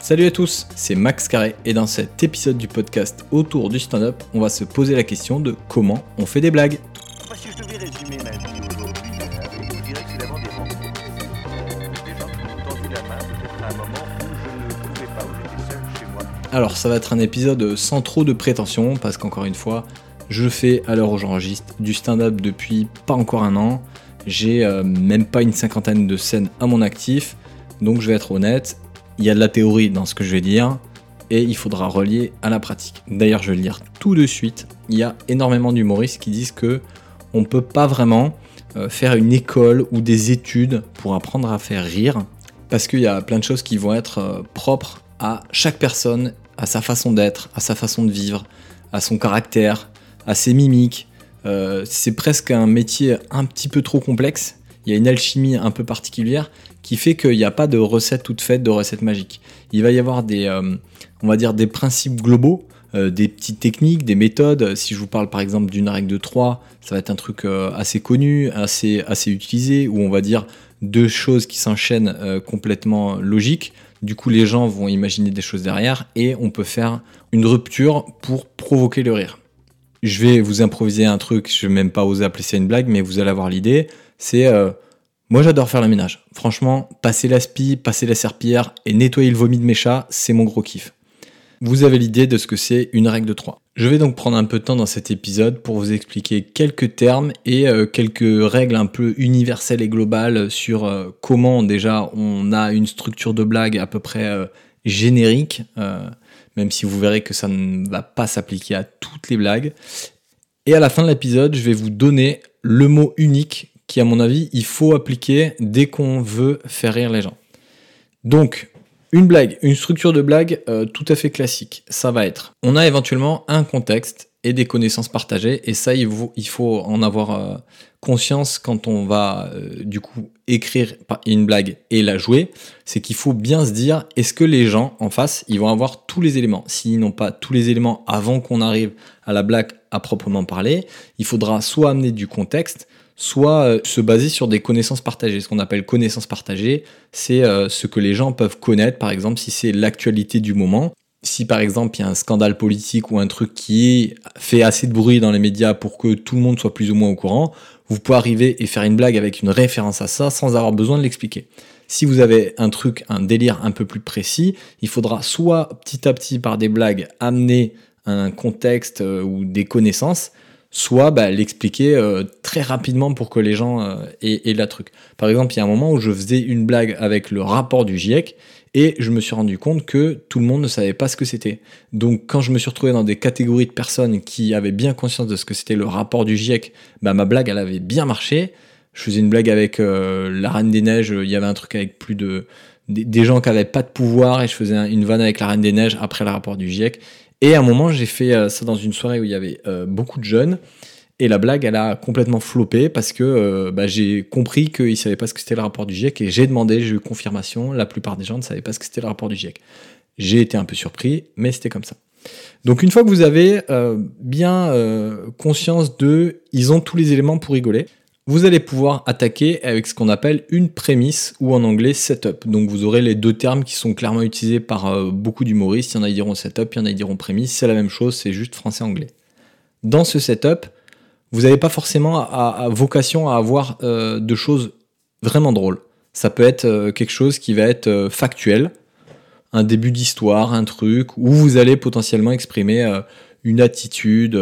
Salut à tous, c'est Max Carré et dans cet épisode du podcast autour du stand-up, on va se poser la question de comment on fait des blagues. Alors ça va être un épisode sans trop de prétention parce qu'encore une fois, je fais à l'heure où j'enregistre du stand-up depuis pas encore un an. J'ai euh, même pas une cinquantaine de scènes à mon actif, donc je vais être honnête, il y a de la théorie dans ce que je vais dire et il faudra relier à la pratique. D'ailleurs, je vais le dire tout de suite. Il y a énormément d'humoristes qui disent que on peut pas vraiment euh, faire une école ou des études pour apprendre à faire rire parce qu'il y a plein de choses qui vont être euh, propres à chaque personne, à sa façon d'être, à sa façon de vivre, à son caractère, à ses mimiques. Euh, c'est presque un métier un petit peu trop complexe. Il y a une alchimie un peu particulière qui fait qu'il n'y a pas de recette toute faite, de recette magique. Il va y avoir des, euh, on va dire des principes globaux, euh, des petites techniques, des méthodes. Si je vous parle par exemple d'une règle de 3, ça va être un truc assez connu, assez, assez utilisé, où on va dire deux choses qui s'enchaînent complètement logiques. Du coup, les gens vont imaginer des choses derrière et on peut faire une rupture pour provoquer le rire. Je vais vous improviser un truc, je vais même pas oser appeler ça une blague, mais vous allez avoir l'idée. C'est euh, moi j'adore faire le ménage. Franchement, passer l'aspi, passer la serpillière et nettoyer le vomi de mes chats, c'est mon gros kiff. Vous avez l'idée de ce que c'est une règle de 3. Je vais donc prendre un peu de temps dans cet épisode pour vous expliquer quelques termes et euh, quelques règles un peu universelles et globales sur euh, comment déjà on a une structure de blague à peu près euh, générique, même si vous verrez que ça ne va pas s'appliquer à toutes les blagues. Et à la fin de l'épisode, je vais vous donner le mot unique qui, à mon avis, il faut appliquer dès qu'on veut faire rire les gens. Donc, une blague, une structure de blague euh, tout à fait classique, ça va être, on a éventuellement un contexte et des connaissances partagées, et ça, il faut, en avoir euh, conscience quand on va, euh, du coup, écrire une blague et la jouer, c'est qu'il faut bien se dire, est-ce que les gens en face, ils vont avoir tous les éléments? S'ils n'ont pas tous les éléments avant qu'on arrive à la blague à proprement parler, il faudra soit amener du contexte, soit euh, se baser sur des connaissances partagées. Ce qu'on appelle connaissances partagées, c'est euh, ce que les gens peuvent connaître, par exemple, si c'est l'actualité du moment. Si par exemple il y a un scandale politique ou un truc qui fait assez de bruit dans les médias pour que tout le monde soit plus ou moins au courant, vous pouvez arriver et faire une blague avec une référence à ça sans avoir besoin de l'expliquer. Si vous avez un truc, un délire un peu plus précis, il faudra soit petit à petit par des blagues amener un contexte euh, ou des connaissances, soit bah, l'expliquer euh, très rapidement pour que les gens euh, aient, la truc. Par exemple, il y a un moment où je faisais une blague avec le rapport du GIEC et je me suis rendu compte que tout le monde ne savait pas ce que c'était. Donc quand je me suis retrouvé dans des catégories de personnes qui avaient bien conscience de ce que c'était le rapport du GIEC, bah, ma blague elle avait bien marché. Je faisais une blague avec euh, la Reine des Neiges, il y avait un truc avec plus de des, gens qui n'avaient pas de pouvoir et je faisais un- une vanne avec la Reine des Neiges après le rapport du GIEC. Et à un moment, j'ai fait euh, ça dans une soirée où il y avait euh, beaucoup de jeunes. Et la blague, elle a complètement floppé parce que euh, bah, j'ai compris qu'ils ne savaient pas ce que c'était le rapport du GIEC et j'ai demandé, j'ai eu confirmation. La plupart des gens ne savaient pas ce que c'était le rapport du GIEC. J'ai été un peu surpris, mais c'était comme ça. Donc une fois que vous avez bien conscience de, ils ont tous les éléments pour rigoler, vous allez pouvoir attaquer avec ce qu'on appelle une prémisse ou en anglais setup. Donc vous aurez les deux termes qui sont clairement utilisés par euh, beaucoup d'humoristes. Il y en a qui diront setup, il y en a qui diront prémisse. C'est la même chose, c'est juste français-anglais. Dans ce setup, vous n'avez pas forcément à, vocation à avoir euh, de choses vraiment drôles. Ça peut être euh, quelque chose qui va être factuel, un début d'histoire, un truc, où vous allez potentiellement exprimer une attitude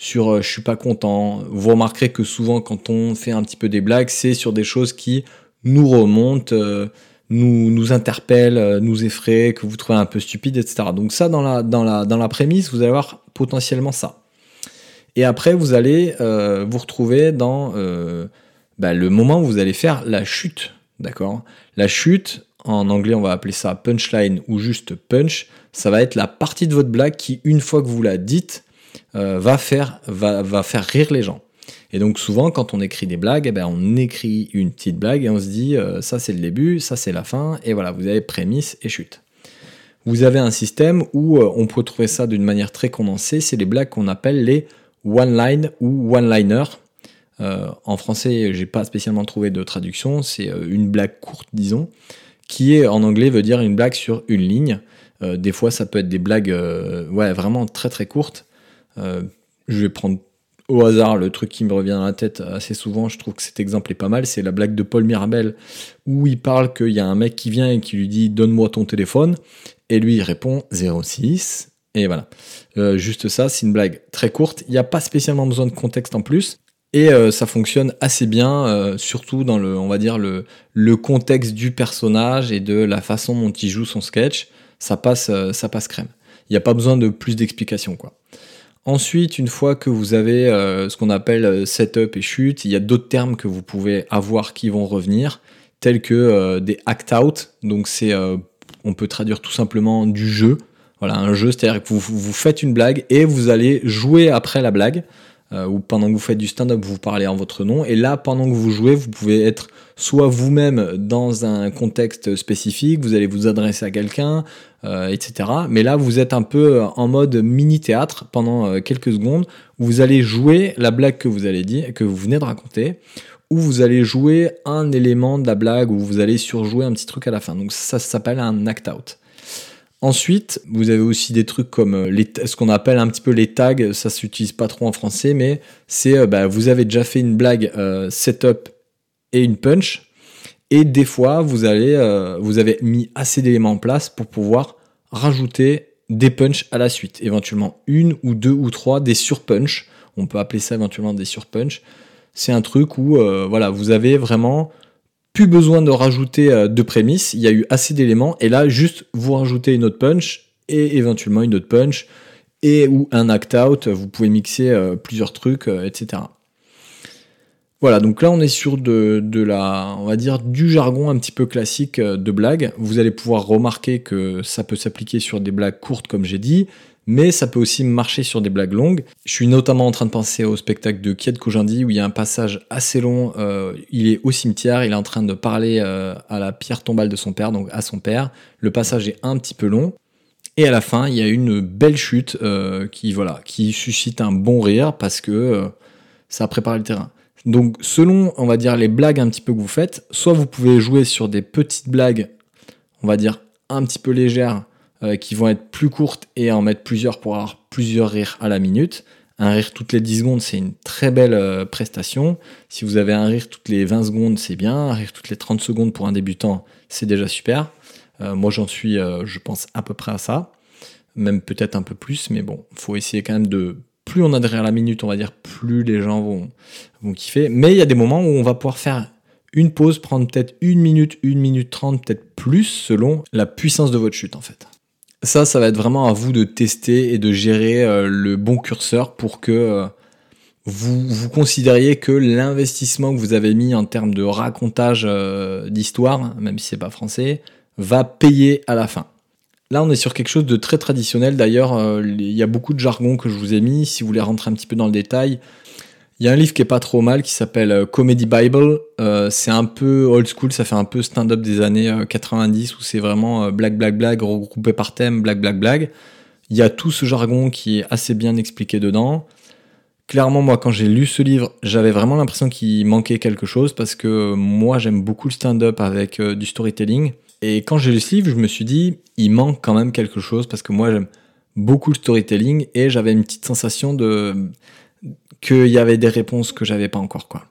sur euh, je suis pas content. Vous remarquerez que souvent quand on fait un petit peu des blagues, c'est sur des choses qui nous remontent, euh, nous, nous interpellent, euh, nous effraient, que vous trouvez un peu stupide, etc. Donc ça, dans la, dans la, dans la prémisse, vous allez avoir potentiellement ça. Et après, vous allez euh, vous retrouver dans bah, le moment où vous allez faire la chute. D'accord? La chute, en anglais, on va appeler ça punchline ou juste punch. Ça va être la partie de votre blague qui, une fois que vous la dites, euh, va, faire, va, va faire rire les gens. Et donc souvent, quand on écrit des blagues, eh ben, on écrit une petite blague et on se dit, euh, ça c'est le début, ça c'est la fin, et voilà, vous avez prémisse et chute. Vous avez un système où euh, on peut trouver ça d'une manière très condensée, c'est les blagues qu'on appelle les one line ou one liner. en français, j'ai pas spécialement trouvé de traduction. C'est une blague courte, disons, qui en anglais veut dire une blague sur une ligne. des fois, ça peut être des blagues, ouais, vraiment très très courtes. Je vais prendre au hasard, le truc qui me revient dans la tête assez souvent, je trouve que cet exemple est pas mal, c'est la blague de Paul Mirabel, où il parle qu'il y a un mec qui vient et qui lui dit Donne-moi ton téléphone, et lui il répond 06, et voilà. Euh, juste ça, c'est une blague très courte, il n'y a pas spécialement besoin de contexte en plus, et euh, ça fonctionne assez bien, euh, surtout dans le, on va dire, le, le contexte du personnage et de la façon dont il joue son sketch, ça passe, ça passe crème. Il n'y a pas besoin de plus d'explications, quoi. Ensuite, une fois que vous avez euh, ce qu'on appelle euh, setup et chute, il y a d'autres termes que vous pouvez avoir qui vont revenir, tels que euh, des act out. Donc c'est, on peut traduire tout simplement du jeu. Voilà, un jeu, c'est-à-dire que vous faites une blague et vous allez jouer après la blague. Euh, ou pendant que vous faites du stand-up, vous parlez en votre nom. Et là, pendant que vous jouez, vous pouvez être soit vous-même dans un contexte spécifique, vous allez vous adresser à quelqu'un, euh, etc. Mais là, vous êtes un peu en mode mini-théâtre pendant euh, quelques secondes, où vous allez jouer la blague que vous allez dire, que vous venez de raconter, ou vous allez jouer un élément de la blague, ou vous allez surjouer un petit truc à la fin. Donc ça s'appelle un act-out. Ensuite, vous avez aussi des trucs comme euh, ce qu'on appelle un petit peu les tags, ça s'utilise pas trop en français, mais c'est euh, bah, vous avez déjà fait une blague euh, setup et une punch, et des fois vous, allez, vous avez mis assez d'éléments en place pour pouvoir rajouter des punch à la suite, éventuellement une ou deux ou trois des surpunch, on peut appeler ça éventuellement des surpunch. C'est un truc où voilà, vous avez vraiment plus besoin de rajouter euh, de prémices, il y a eu assez d'éléments, et là, juste vous rajoutez une autre punch, et éventuellement une autre punch, et ou un act-out, vous pouvez mixer euh, plusieurs trucs, euh, etc. Voilà, donc là on est sur de, on va dire, du jargon un petit peu classique de blague. Vous allez pouvoir remarquer que ça peut s'appliquer sur des blagues courtes, comme j'ai dit, mais ça peut aussi marcher sur des blagues longues. Je suis notamment en train de penser au spectacle de Kiet Kojandi où il y a un passage assez long. Euh, il est au cimetière, il est en train de parler euh, à la pierre tombale de son père, donc à son père. Le passage est un petit peu long. Et à la fin, il y a une belle chute euh, qui, voilà, qui suscite un bon rire parce que ça prépare le terrain. Donc, selon, on va dire, les blagues un petit peu que vous faites, soit vous pouvez jouer sur des petites blagues, on va dire, un petit peu légères, euh, qui vont être plus courtes et en mettre plusieurs pour avoir plusieurs rires à la minute. Un rire toutes les 10 secondes, c'est une très belle euh, prestation. Si vous avez un rire toutes les 20 secondes, c'est bien. Un rire toutes les 30 secondes pour un débutant, c'est déjà super. Euh, moi, j'en suis, je pense, à peu près à ça. Même peut-être un peu plus, mais bon, faut essayer quand même de. Plus on a de rires à la minute, on va dire, plus les gens vont, vont kiffer. Mais il y a des moments où on va pouvoir faire une pause, prendre peut-être une minute, une minute trente, peut-être plus, selon la puissance de votre chute, en fait. Ça, ça va être vraiment à vous de tester et de gérer euh, le bon curseur pour que euh, vous, considériez que l'investissement que vous avez mis en termes de racontage euh, d'histoire, même si c'est pas français, va payer à la fin. Là, on est sur quelque chose de très traditionnel. D'ailleurs, il y a beaucoup de jargon que je vous ai mis. Si vous voulez rentrer un petit peu dans le détail, il y a un livre qui est pas trop mal qui s'appelle euh, Comedy Bible. Euh, c'est un peu old school, ça fait un peu stand-up des années 90 euh, où c'est vraiment blague, blague, blague, regroupé par thème, blague, blague, blague. Il y a tout ce jargon qui est assez bien expliqué dedans. Clairement, moi, quand j'ai lu ce livre, j'avais vraiment l'impression qu'il manquait quelque chose parce que moi, j'aime beaucoup le stand-up avec du storytelling. Et quand j'ai lu ce livre, je me suis dit, il manque quand même quelque chose parce que moi, j'aime beaucoup le storytelling et j'avais une petite sensation de qu'il y avait des réponses que j'avais pas encore, quoi.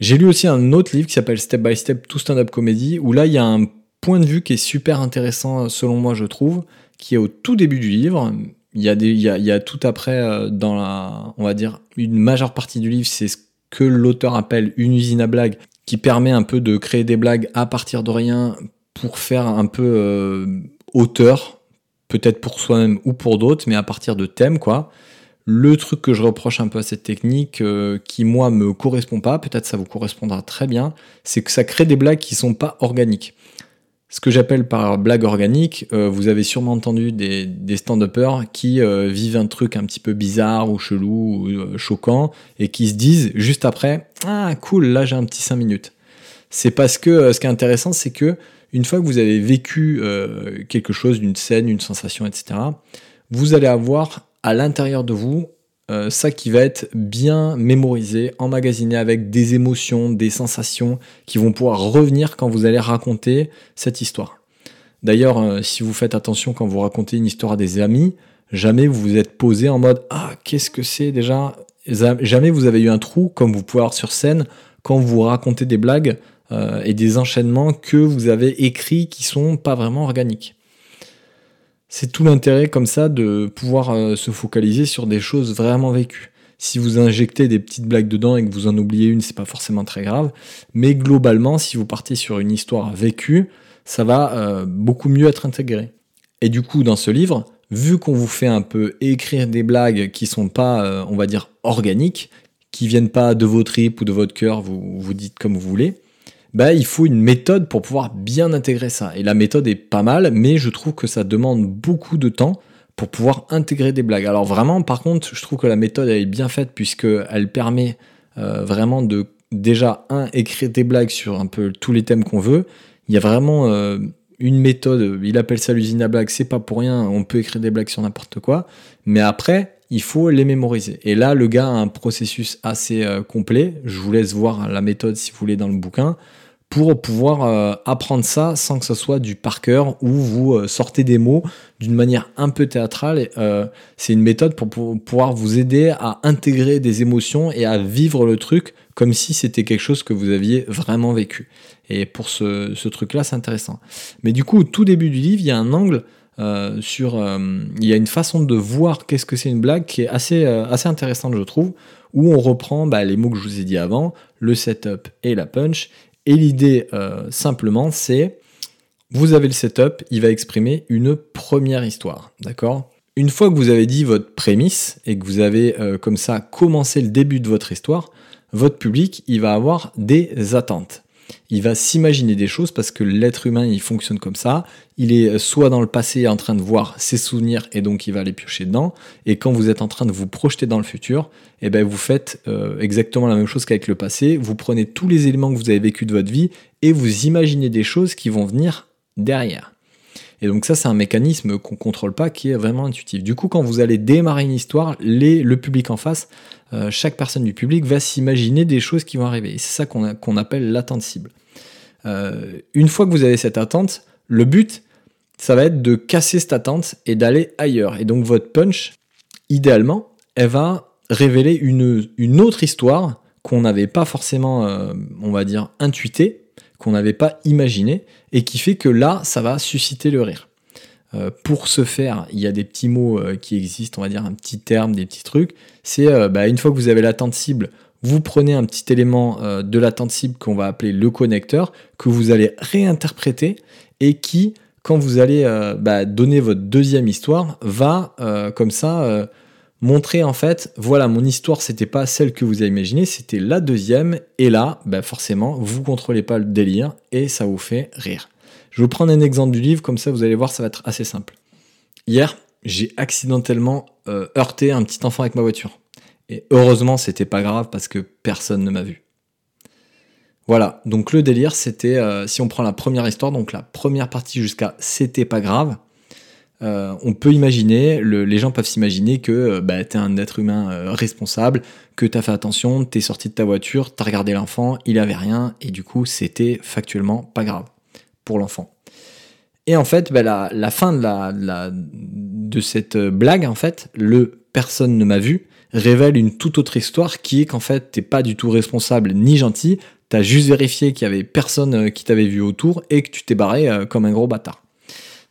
J'ai lu aussi un autre livre qui s'appelle Step by Step to Stand-Up Comedy, où là, il y a un point de vue qui est super intéressant, selon moi, je trouve, qui est au tout début du livre. Il y a, des, il y a, il y a tout après, euh, dans la, on va dire, une majeure partie du livre, c'est ce que l'auteur appelle une usine à blagues, qui permet un peu de créer des blagues à partir de rien pour faire un peu euh, auteur, peut-être pour soi-même ou pour d'autres, mais à partir de thèmes, quoi. Le truc que je reproche un peu à cette technique, euh, qui moi me correspond pas, peut-être ça vous correspondra très bien, c'est que ça crée des blagues qui sont pas organiques. Ce que j'appelle par blague organique, euh, vous avez sûrement entendu des, des stand-uppers qui euh, vivent un truc un petit peu bizarre ou chelou ou choquant et qui se disent juste après Ah cool, là j'ai un petit 5 minutes. C'est parce que ce qui est intéressant, c'est que une fois que vous avez vécu quelque chose, d'une scène, une sensation, etc., vous allez avoir à l'intérieur de vous euh, ça qui va être bien mémorisé, emmagasiné avec des émotions, des sensations qui vont pouvoir revenir quand vous allez raconter cette histoire. D'ailleurs, euh, si vous faites attention quand vous racontez une histoire à des amis, jamais vous vous êtes posé en mode Ah, qu'est-ce que c'est déjà? Jamais vous avez eu un trou comme vous pouvez avoir sur scène quand vous racontez des blagues euh, et des enchaînements que vous avez écrits qui sont pas vraiment organiques. C'est tout l'intérêt comme ça de pouvoir euh, se focaliser sur des choses vraiment vécues. Si vous injectez des petites blagues dedans et que vous en oubliez une, c'est pas forcément très grave. Mais globalement, si vous partez sur une histoire vécue, ça va euh, beaucoup mieux être intégré. Et du coup, dans ce livre, vu qu'on vous fait un peu écrire des blagues qui sont pas, euh, on va dire, organiques, qui viennent pas de vos tripes ou de votre cœur, vous vous dites comme vous voulez, bah, il faut une méthode pour pouvoir bien intégrer ça. Et la méthode est pas mal, mais je trouve que ça demande beaucoup de temps pour pouvoir intégrer des blagues. Alors vraiment, par contre, je trouve que la méthode est bien faite puisqu'elle permet euh, vraiment de déjà, un, écrire des blagues sur un peu tous les thèmes qu'on veut. Il y a vraiment euh, une méthode, il appelle ça l'usine à blagues, c'est pas pour rien, on peut écrire des blagues sur n'importe quoi. Mais après, il faut les mémoriser. Et là, le gars a un processus assez euh, complet. Je vous laisse voir la méthode si vous voulez dans le bouquin pour pouvoir euh, apprendre ça sans que ce soit du par cœur où vous euh, sortez des mots d'une manière un peu théâtrale. c'est une méthode pour, pouvoir vous aider à intégrer des émotions et à vivre le truc comme si c'était quelque chose que vous aviez vraiment vécu. Et pour ce, truc-là, c'est intéressant. Mais du coup, au tout début du livre, il y a un angle euh, sur, euh, il y a une façon de voir qu'est-ce que c'est une blague qui est assez, euh, assez intéressante, je trouve, où on reprend bah, les mots que je vous ai dit avant, le setup et la punch. Et l'idée, simplement, c'est vous avez le setup, il va exprimer une première histoire, d'accord? Une fois que vous avez dit votre prémisse et que vous avez comme ça commencé le début de votre histoire, votre public, il va avoir des attentes il va s'imaginer des choses parce que l'être humain, il fonctionne comme ça. Il est soit dans le passé en train de voir ses souvenirs et donc il va les piocher dedans. Et quand vous êtes en train de vous projeter dans le futur, eh ben vous faites euh, exactement la même chose qu'avec le passé. Vous prenez tous les éléments que vous avez vécu de votre vie et vous imaginez des choses qui vont venir derrière. Et donc ça, c'est un mécanisme qu'on contrôle pas, qui est vraiment intuitif. Du coup, quand vous allez démarrer une histoire, le public en face, euh, chaque personne du public va s'imaginer des choses qui vont arriver. C'est ça qu'on appelle l'attente cible. Euh, une fois que vous avez cette attente, le but, ça va être de casser cette attente et d'aller ailleurs. Et donc votre punch, idéalement, elle va révéler une, une autre histoire qu'on n'avait pas forcément, euh, on va dire, intuitée, qu'on n'avait pas imaginé, et qui fait que là, ça va susciter le rire. Euh, pour ce faire, il y a des petits mots qui existent, on va dire un petit terme, des petits trucs. C'est bah, une fois que vous avez l'attente cible, vous prenez un petit élément euh, de l'attente cible qu'on va appeler le connecteur, que vous allez réinterpréter et qui, quand vous allez euh, bah, donner votre deuxième histoire, va euh, comme ça montrer en fait, voilà, mon histoire, c'était pas celle que vous avez imaginée, c'était la deuxième, et là, bah, forcément, vous contrôlez pas le délire et ça vous fait rire. Je vais vous prendre un exemple du livre, comme ça vous allez voir, ça va être assez simple. Hier, j'ai accidentellement heurté un petit enfant avec ma voiture. Et heureusement, c'était pas grave parce que personne ne m'a vu. Voilà, donc le délire, c'était, euh, si on prend la première histoire, donc la première partie jusqu'à c'était pas grave, euh, on peut imaginer, les gens peuvent s'imaginer que euh, bah, t'es un être humain responsable, que t'as fait attention, t'es sorti de ta voiture, t'as regardé l'enfant, il avait rien, et du coup c'était factuellement pas grave pour l'enfant. Et en fait, bah, la, fin de, la, de cette blague, en fait, le personne ne m'a vu, révèle une toute autre histoire qui est qu'en fait, t'es pas du tout responsable ni gentil, t'as juste vérifié qu'il y avait personne euh, qui t'avait vu autour et que tu t'es barré euh, comme un gros bâtard.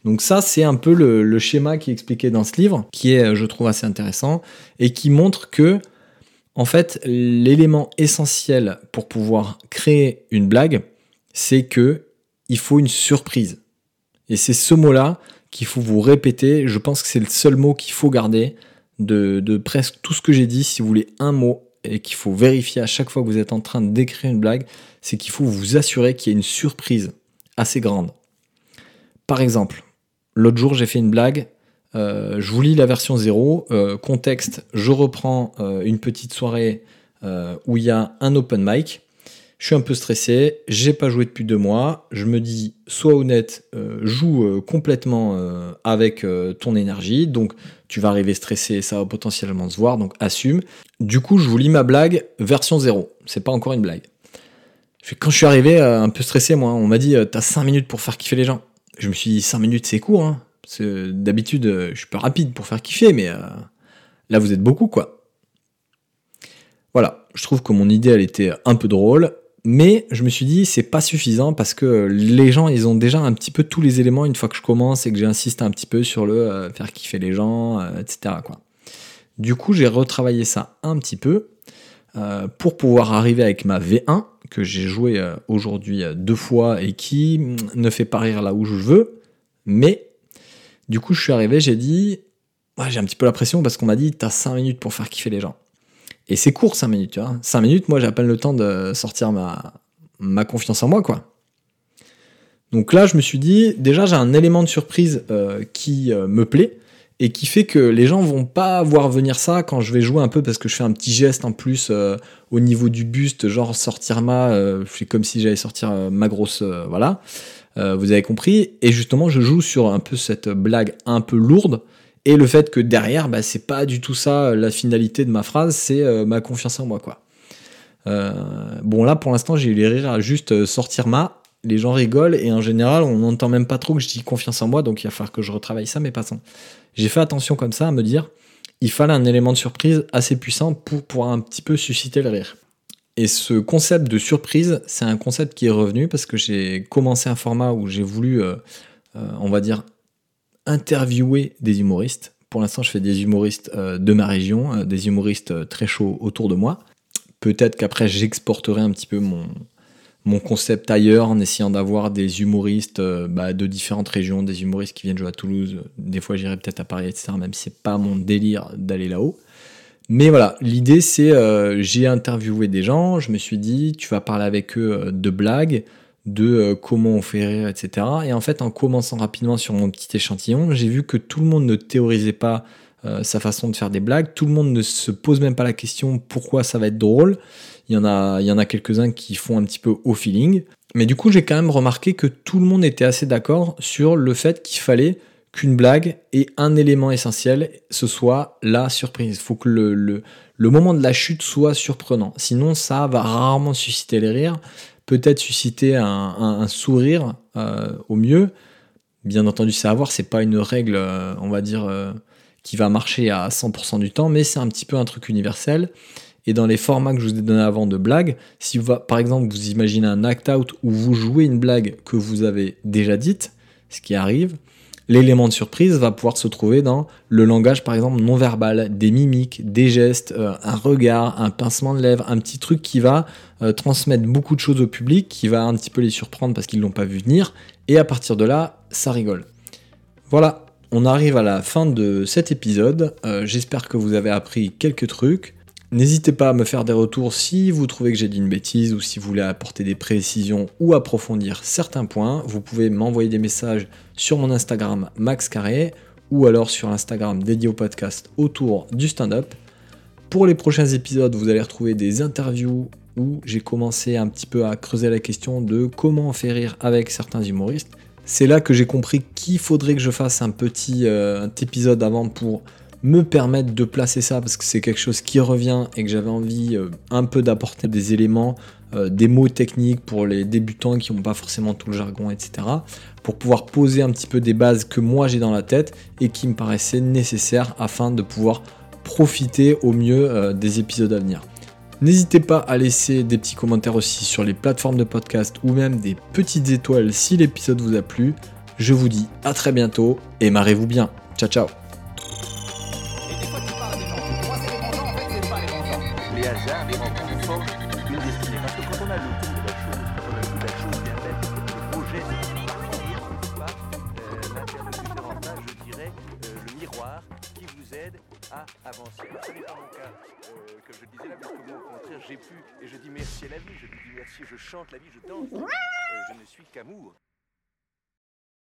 Donc ça, c'est un peu le, schéma qui est expliqué dans ce livre, qui est, euh, je trouve, assez intéressant, et qui montre que, en fait, l'élément essentiel pour pouvoir créer une blague, c'est que il faut une surprise. Et c'est ce mot-là qu'il faut vous répéter. Je pense que c'est le seul mot qu'il faut garder de, presque tout ce que j'ai dit, si vous voulez un mot, et qu'il faut vérifier à chaque fois que vous êtes en train de décrire une blague, c'est qu'il faut vous assurer qu'il y a une surprise assez grande. Par exemple, l'autre jour j'ai fait une blague, euh, je vous lis la version 0, euh, contexte, je reprends euh, une petite soirée où il y a un open mic, je suis un peu stressé, j'ai pas joué depuis deux mois, je me dis, sois honnête, joue complètement avec ton énergie, donc tu vas arriver stressé, ça va potentiellement se voir, donc assume. Du coup, je vous lis ma blague, version 0, c'est pas encore une blague. Quand je suis arrivé un peu stressé, moi, on m'a dit, t'as 5 minutes pour faire kiffer les gens. Je me suis dit, 5 minutes c'est court, hein. D'habitude, je suis pas rapide pour faire kiffer, mais là vous êtes beaucoup, quoi. Voilà, je trouve que mon idée, elle était un peu drôle. Mais je me suis dit, c'est pas suffisant parce que les gens, ils ont déjà un petit peu tous les éléments une fois que je commence et que j'insiste un petit peu sur le euh, faire kiffer les gens, euh, etc. Quoi. Du coup, j'ai retravaillé ça un petit peu euh, pour pouvoir arriver avec ma V1 que j'ai joué aujourd'hui deux fois et qui mm, ne fait pas rire là où je veux. Mais du coup, je suis arrivé, j'ai dit, j'ai un petit peu la pression parce qu'on m'a dit, t'as 5 minutes pour faire kiffer les gens. Et c'est court 5 minutes, tu vois. 5 minutes, moi j'appelle le temps de sortir ma, ma confiance en moi, quoi. Donc là, je me suis dit, déjà j'ai un élément de surprise euh, qui euh, me plaît et qui fait que les gens vont pas voir venir ça quand je vais jouer un peu parce que je fais un petit geste en plus euh, au niveau du buste, genre sortir ma, je fais comme si j'allais sortir ma grosse, voilà. vous avez compris. Et justement, je joue sur un peu cette blague un peu lourde et le fait que derrière, bah, c'est pas du tout ça la finalité de ma phrase, c'est euh, ma confiance en moi, quoi. Euh, bon, là, pour l'instant, j'ai eu les rires à juste euh, sortir ma. Les gens rigolent et en général, on n'entend même pas trop que je dis confiance en moi, donc il va falloir que je retravaille ça, mais passons. J'ai fait attention comme ça à me dire, il fallait un élément de surprise assez puissant pour pouvoir un petit peu susciter le rire. Et ce concept de surprise, c'est un concept qui est revenu parce que j'ai commencé un format où j'ai voulu, on va dire, interviewer des humoristes. Pour l'instant, je fais des humoristes euh, de ma région, euh, des humoristes euh, très chauds autour de moi. Peut-être qu'après, j'exporterai un petit peu mon, mon concept ailleurs en essayant d'avoir des humoristes bah, de différentes régions, des humoristes qui viennent jouer à Toulouse. Des fois, j'irai peut-être à Paris, etc. Même si c'est pas mon délire d'aller là-haut. Mais voilà, l'idée c'est, j'ai interviewé des gens, je me suis dit, tu vas parler avec eux de blagues, de euh, comment on fait rire, etc. Et en fait, en commençant rapidement sur mon petit échantillon, j'ai vu que tout le monde ne théorisait pas euh, sa façon de faire des blagues, tout le monde ne se pose même pas la question pourquoi ça va être drôle. Il y en a, il y en a quelques-uns qui font un petit peu au feeling. Mais du coup, j'ai quand même remarqué que tout le monde était assez d'accord sur le fait qu'il fallait qu'une blague ait un élément essentiel, ce soit la surprise. Il faut que le, le, moment de la chute soit surprenant. Sinon, ça va rarement susciter les rires peut-être susciter un, sourire euh, au mieux. Bien entendu, c'est à voir, c'est pas une règle, euh, on va dire, qui va marcher à 100% du temps, mais c'est un petit peu un truc universel. Et dans les formats que je vous ai donné avant de blagues, si vous, par exemple vous imaginez un act-out où vous jouez une blague que vous avez déjà dite, ce qui arrive, l'élément de surprise va pouvoir se trouver dans le langage par exemple non verbal, des mimiques, des gestes, euh, un regard, un pincement de lèvres, un petit truc qui va euh, transmettre beaucoup de choses au public, qui va un petit peu les surprendre parce qu'ils l'ont pas vu venir, et à partir de là, ça rigole. Voilà, on arrive à la fin de cet épisode. Euh, j'espère que vous avez appris quelques trucs. N'hésitez pas à me faire des retours si vous trouvez que j'ai dit une bêtise ou si vous voulez apporter des précisions ou approfondir certains points. Vous pouvez m'envoyer des messages sur mon Instagram Max Carré ou alors sur l'Instagram dédié au podcast autour du stand-up. Pour les prochains épisodes, vous allez retrouver des interviews où j'ai commencé un petit peu à creuser la question de comment faire rire avec certains humoristes. C'est là que j'ai compris qu'il faudrait que je fasse un petit euh, épisode avant pour me permettre de placer ça parce que c'est quelque chose qui revient et que j'avais envie euh, un peu d'apporter des éléments, euh, des mots techniques pour les débutants qui n'ont pas forcément tout le jargon, etc. Pour pouvoir poser un petit peu des bases que moi j'ai dans la tête et qui me paraissaient nécessaires afin de pouvoir profiter au mieux des épisodes à venir. N'hésitez pas à laisser des petits commentaires aussi sur les plateformes de podcast ou même des petites étoiles si l'épisode vous a plu. Je vous dis à très bientôt et marrez-vous bien. Ciao ciao